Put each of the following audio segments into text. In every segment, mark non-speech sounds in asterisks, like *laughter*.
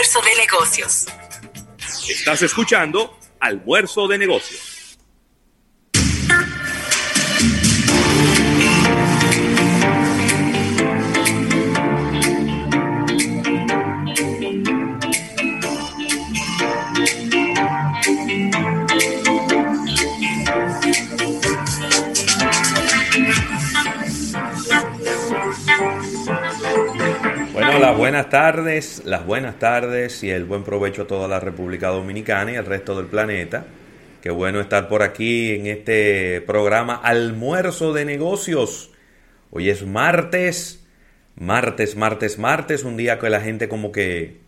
Almuerzo de negocios. Estás escuchando Almuerzo de negocios. Tardes, las buenas tardes y el buen provecho a toda la República Dominicana y al resto del planeta. Qué bueno estar por aquí en este programa Almuerzo de Negocios. Hoy es martes, martes, martes, martes, un día que la gente como que...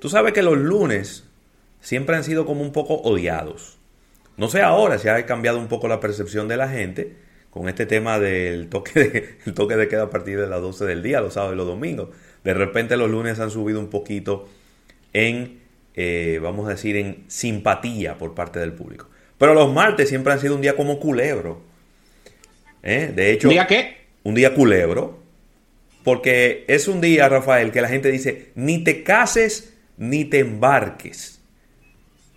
Tú sabes que los lunes siempre han sido como un poco odiados. No sé ahora si ha cambiado un poco la percepción de la gente con este tema del toque de, *laughs* el toque de queda a partir de las 12 del día, los sábados y los domingos. De repente los lunes han subido un poquito en, eh, vamos a decir, en simpatía por parte del público. Pero los martes siempre han sido un día como culebro. ¿Eh? De hecho, ¿Un día qué? Un día culebro. Porque es un día, Rafael, que la gente dice, ni te cases ni te embarques,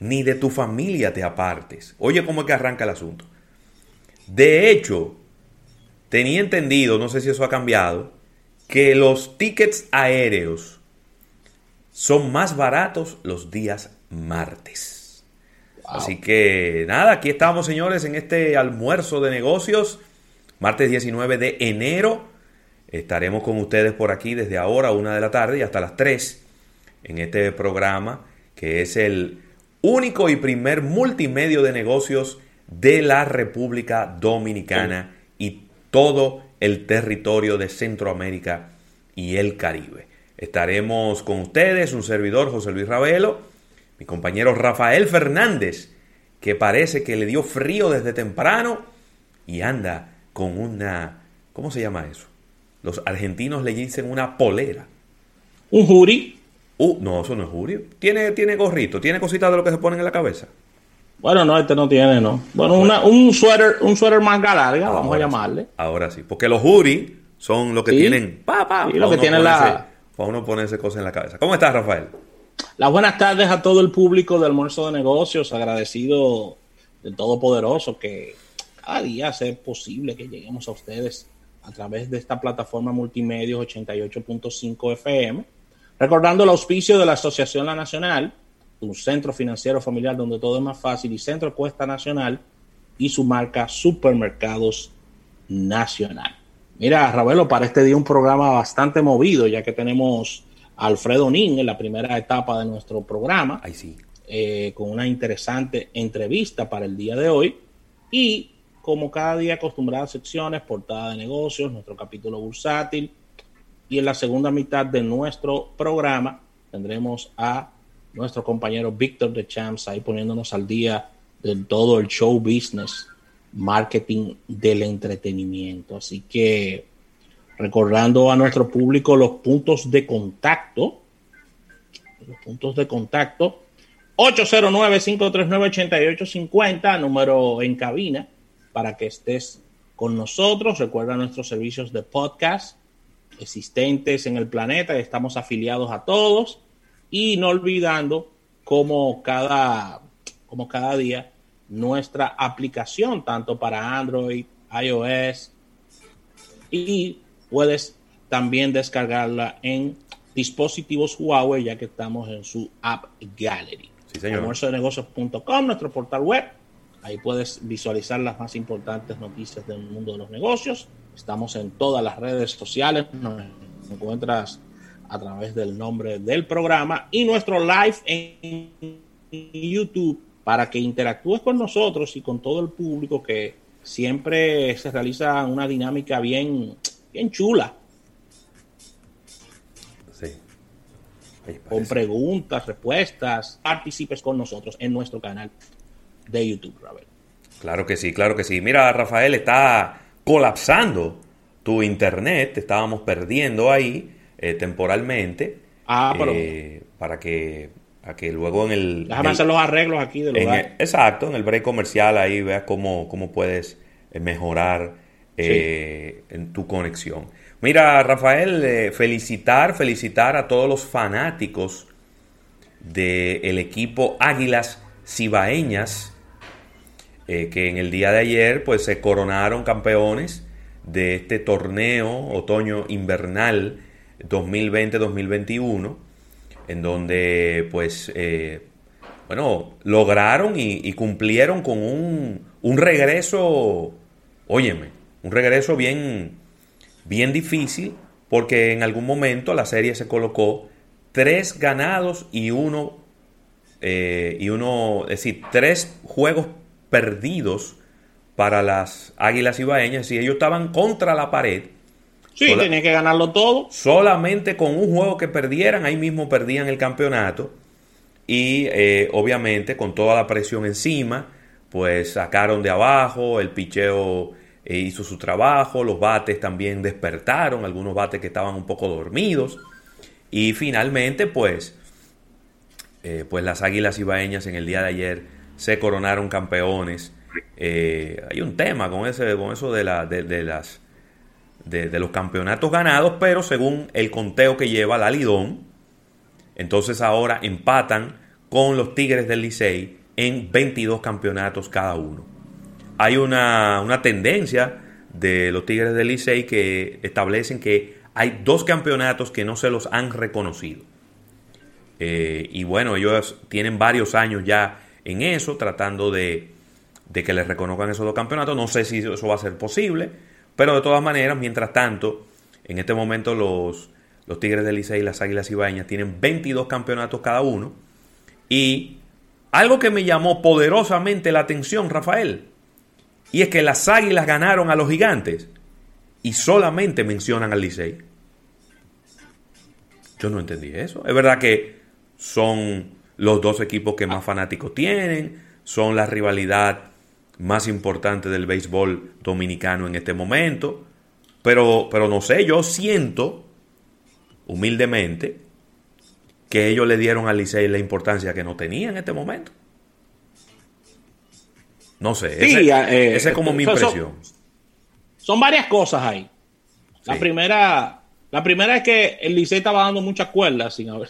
ni de tu familia te apartes. Oye, cómo es que arranca el asunto. De hecho, tenía entendido, no sé si eso ha cambiado, que los tickets aéreos son más baratos los días martes. Así que nada, aquí estamos señores en este almuerzo de negocios, martes 19 de enero. Estaremos con ustedes por aquí desde ahora, una de la tarde y hasta las 3 en este programa que es el único y primer multimedio de negocios de la República Dominicana y todo el territorio de Centroamérica y el Caribe. Estaremos con ustedes, un servidor José Luis Ravelo, mi compañero Rafael Fernández, que parece que le dio frío desde temprano y anda con una, ¿cómo se llama eso? Los argentinos le dicen una polera. ¿Un jury? Uh, no, eso no es jury. Tiene, tiene gorrito, tiene cositas de lo que se ponen en la cabeza. Bueno, no, este no tiene, ¿no? Bueno, un suéter, un suéter manga larga, vamos a llamarle. Ahora sí, porque los jury son los que tienen, pa, pa, lo que tienen la... Para uno ponerse cosas en la cabeza. ¿Cómo estás, Rafael? Las buenas tardes a todo el público de Almuerzo de Negocios, agradecido del Todopoderoso que cada día hace posible que lleguemos a ustedes a través de esta plataforma multimedia 88.5 FM. Recordando el auspicio de la Asociación La Nacional, un centro financiero familiar donde todo es más fácil, y Centro Cuesta Nacional y su marca Supermercados Nacional. Mira, Ravelo, para este día un programa bastante movido, ya que tenemos a Alfredo Nin en la primera etapa de nuestro programa. Ahí sí. Eh, con una interesante entrevista para el día de hoy. Y como cada día acostumbradas secciones, portada de negocios, nuestro capítulo bursátil. Y en la segunda mitad de nuestro programa tendremos a nuestro compañero Víctor de Champs ahí poniéndonos al día de todo el show business, marketing del entretenimiento. Así que recordando a nuestro público los puntos de contacto, los puntos de contacto, 809-539-8850, número en cabina, para que estés con nosotros. Recuerda nuestros servicios de podcast existentes en el planeta, estamos afiliados a todos y no olvidando como cada, como cada día nuestra aplicación, tanto para Android, iOS, y puedes también descargarla en dispositivos Huawei, ya que estamos en su App Gallery. Sí, señor. nuestro portal web. Ahí puedes visualizar las más importantes noticias del mundo de los negocios. Estamos en todas las redes sociales. Nos encuentras a través del nombre del programa y nuestro live en YouTube para que interactúes con nosotros y con todo el público que siempre se realiza una dinámica bien, bien chula. Sí. con preguntas, respuestas. Participes con nosotros en nuestro canal de YouTube, Rafael. Claro que sí, claro que sí. Mira, Rafael, está colapsando tu internet, te estábamos perdiendo ahí eh, temporalmente. Ah, pero... Eh, para que, para que luego en el... Déjame hacer los arreglos aquí del lugar. exacto, en el break comercial ahí veas cómo, cómo puedes eh, mejorar en tu conexión. Mira, Rafael, felicitar, felicitar a todos los fanáticos del equipo Águilas Cibaeñas, que en el día de ayer pues se coronaron campeones de este torneo otoño-invernal 2020-2021, en donde pues, eh, bueno, lograron y, cumplieron con un, un, regreso, óyeme, un regreso bien, bien difícil, porque en algún momento la serie se colocó tres ganados y uno, eh, y uno, es decir, tres juegos perdidos para las Águilas Ibaeñas y ellos estaban contra la pared. Sí, tenían que ganarlo todo. Solamente con un juego que perdieran, ahí mismo perdían el campeonato. Y eh, obviamente con toda la presión encima, pues sacaron de abajo, el picheo eh, hizo su trabajo, los bates también despertaron, algunos bates que estaban un poco dormidos. Y finalmente, pues, eh, pues las Águilas Ibaeñas en el día de ayer se coronaron campeones hay un tema con, ese, con eso de, la, de, las, de, los campeonatos ganados, pero según el conteo que lleva la Lidón, entonces ahora empatan con los Tigres del Licey en 22 campeonatos cada uno. Hay una, una tendencia de los Tigres del Licey que establecen que hay dos campeonatos que no se los han reconocido. Eh, y bueno, ellos tienen varios años ya en eso, tratando de, de que les reconozcan esos dos campeonatos. No sé si eso va a ser posible, pero de todas maneras, mientras tanto, en este momento los, los Tigres del Licey y las Águilas Ibaeñas tienen 22 campeonatos cada uno. Y algo que me llamó poderosamente la atención, Rafael, y es que las Águilas ganaron a los Gigantes y solamente mencionan al Licey. Yo no entendí eso. Es verdad que son los dos equipos que más fanáticos tienen, son la rivalidad más importante del béisbol dominicano en este momento. Pero, pero no sé, yo siento, humildemente, que ellos le dieron al Licey la importancia que no tenía en este momento. No sé, sí, esa eh, es como mi impresión. Son, varias cosas ahí. La primera, la primera es que el Licey estaba dando muchas cuerdas sin haber.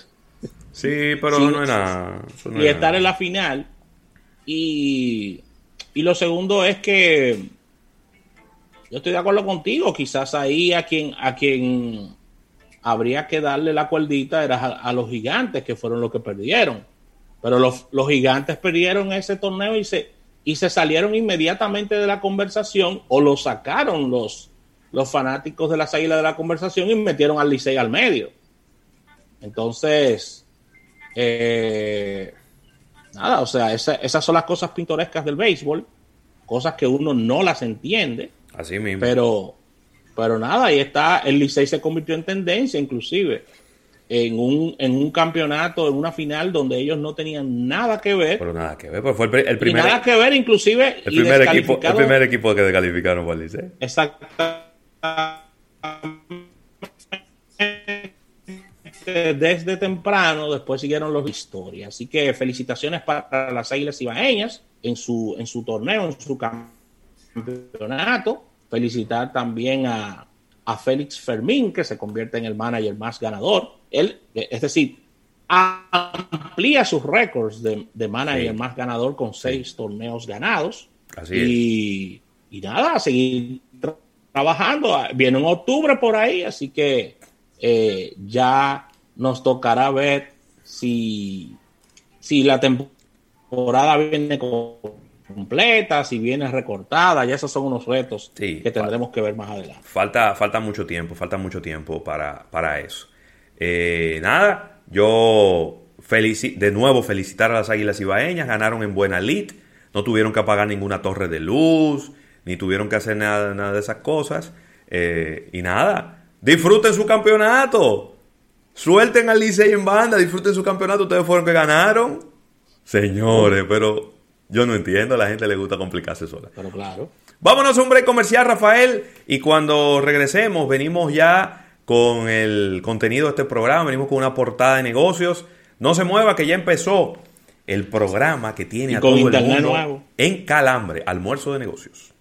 Sí, pero *laughs* no nada. y estar en la final. Y y lo segundo es que yo estoy de acuerdo contigo, quizás ahí a quien, a quien habría que darle la cuerdita era a, los gigantes, que fueron los que perdieron. Pero los, gigantes perdieron ese torneo y se, y se salieron inmediatamente de la conversación o lo sacaron los, los fanáticos de las águilas de la conversación y metieron al Licey al medio. Entonces, eh, nada, o sea, esas son las cosas pintorescas del béisbol, cosas que uno no las entiende. Así mismo. Pero, pero nada, ahí está, el Licey se convirtió en tendencia inclusive. En un, en un campeonato, en una final donde ellos no tenían nada que ver. Pero nada que ver, pues fue el, primer. nada que ver, inclusive. El primer, equipo, el primer equipo que descalificaron por el Licey. Desde temprano, después siguieron los historias. Así que felicitaciones para las Águilas Ibaeñas en su, en su torneo, en su campeonato. Felicitar también a, a Félix Fermín, que se convierte en el manager más ganador. Él, es decir, amplía sus récords de, de manager más ganador con seis torneos ganados. y, y, nada, seguir trabajando. Viene en octubre por ahí, así que eh, ya nos tocará ver si, si la temporada viene completa, si viene recortada, ya esos son unos retos que tendremos que ver más adelante. Falta, falta mucho tiempo, falta mucho tiempo para, para eso. Eh, nada, yo de nuevo felicitar a las Águilas Ibaeñas, ganaron en buena lid, no tuvieron que apagar ninguna torre de luz, ni tuvieron que hacer nada, nada de esas cosas. Eh, y nada, disfruten su campeonato Suelten al Licey en banda, disfruten su campeonato, ustedes fueron que ganaron. Señores, pero yo no entiendo, a la gente le gusta complicarse sola. Pero claro. Vámonos a un break comercial, Rafael, y cuando regresemos venimos ya con el contenido de este programa, venimos con una portada de negocios. No se mueva que ya empezó el programa que tiene Y a con todo el mundo nuevo. en calambre, almuerzo de negocios.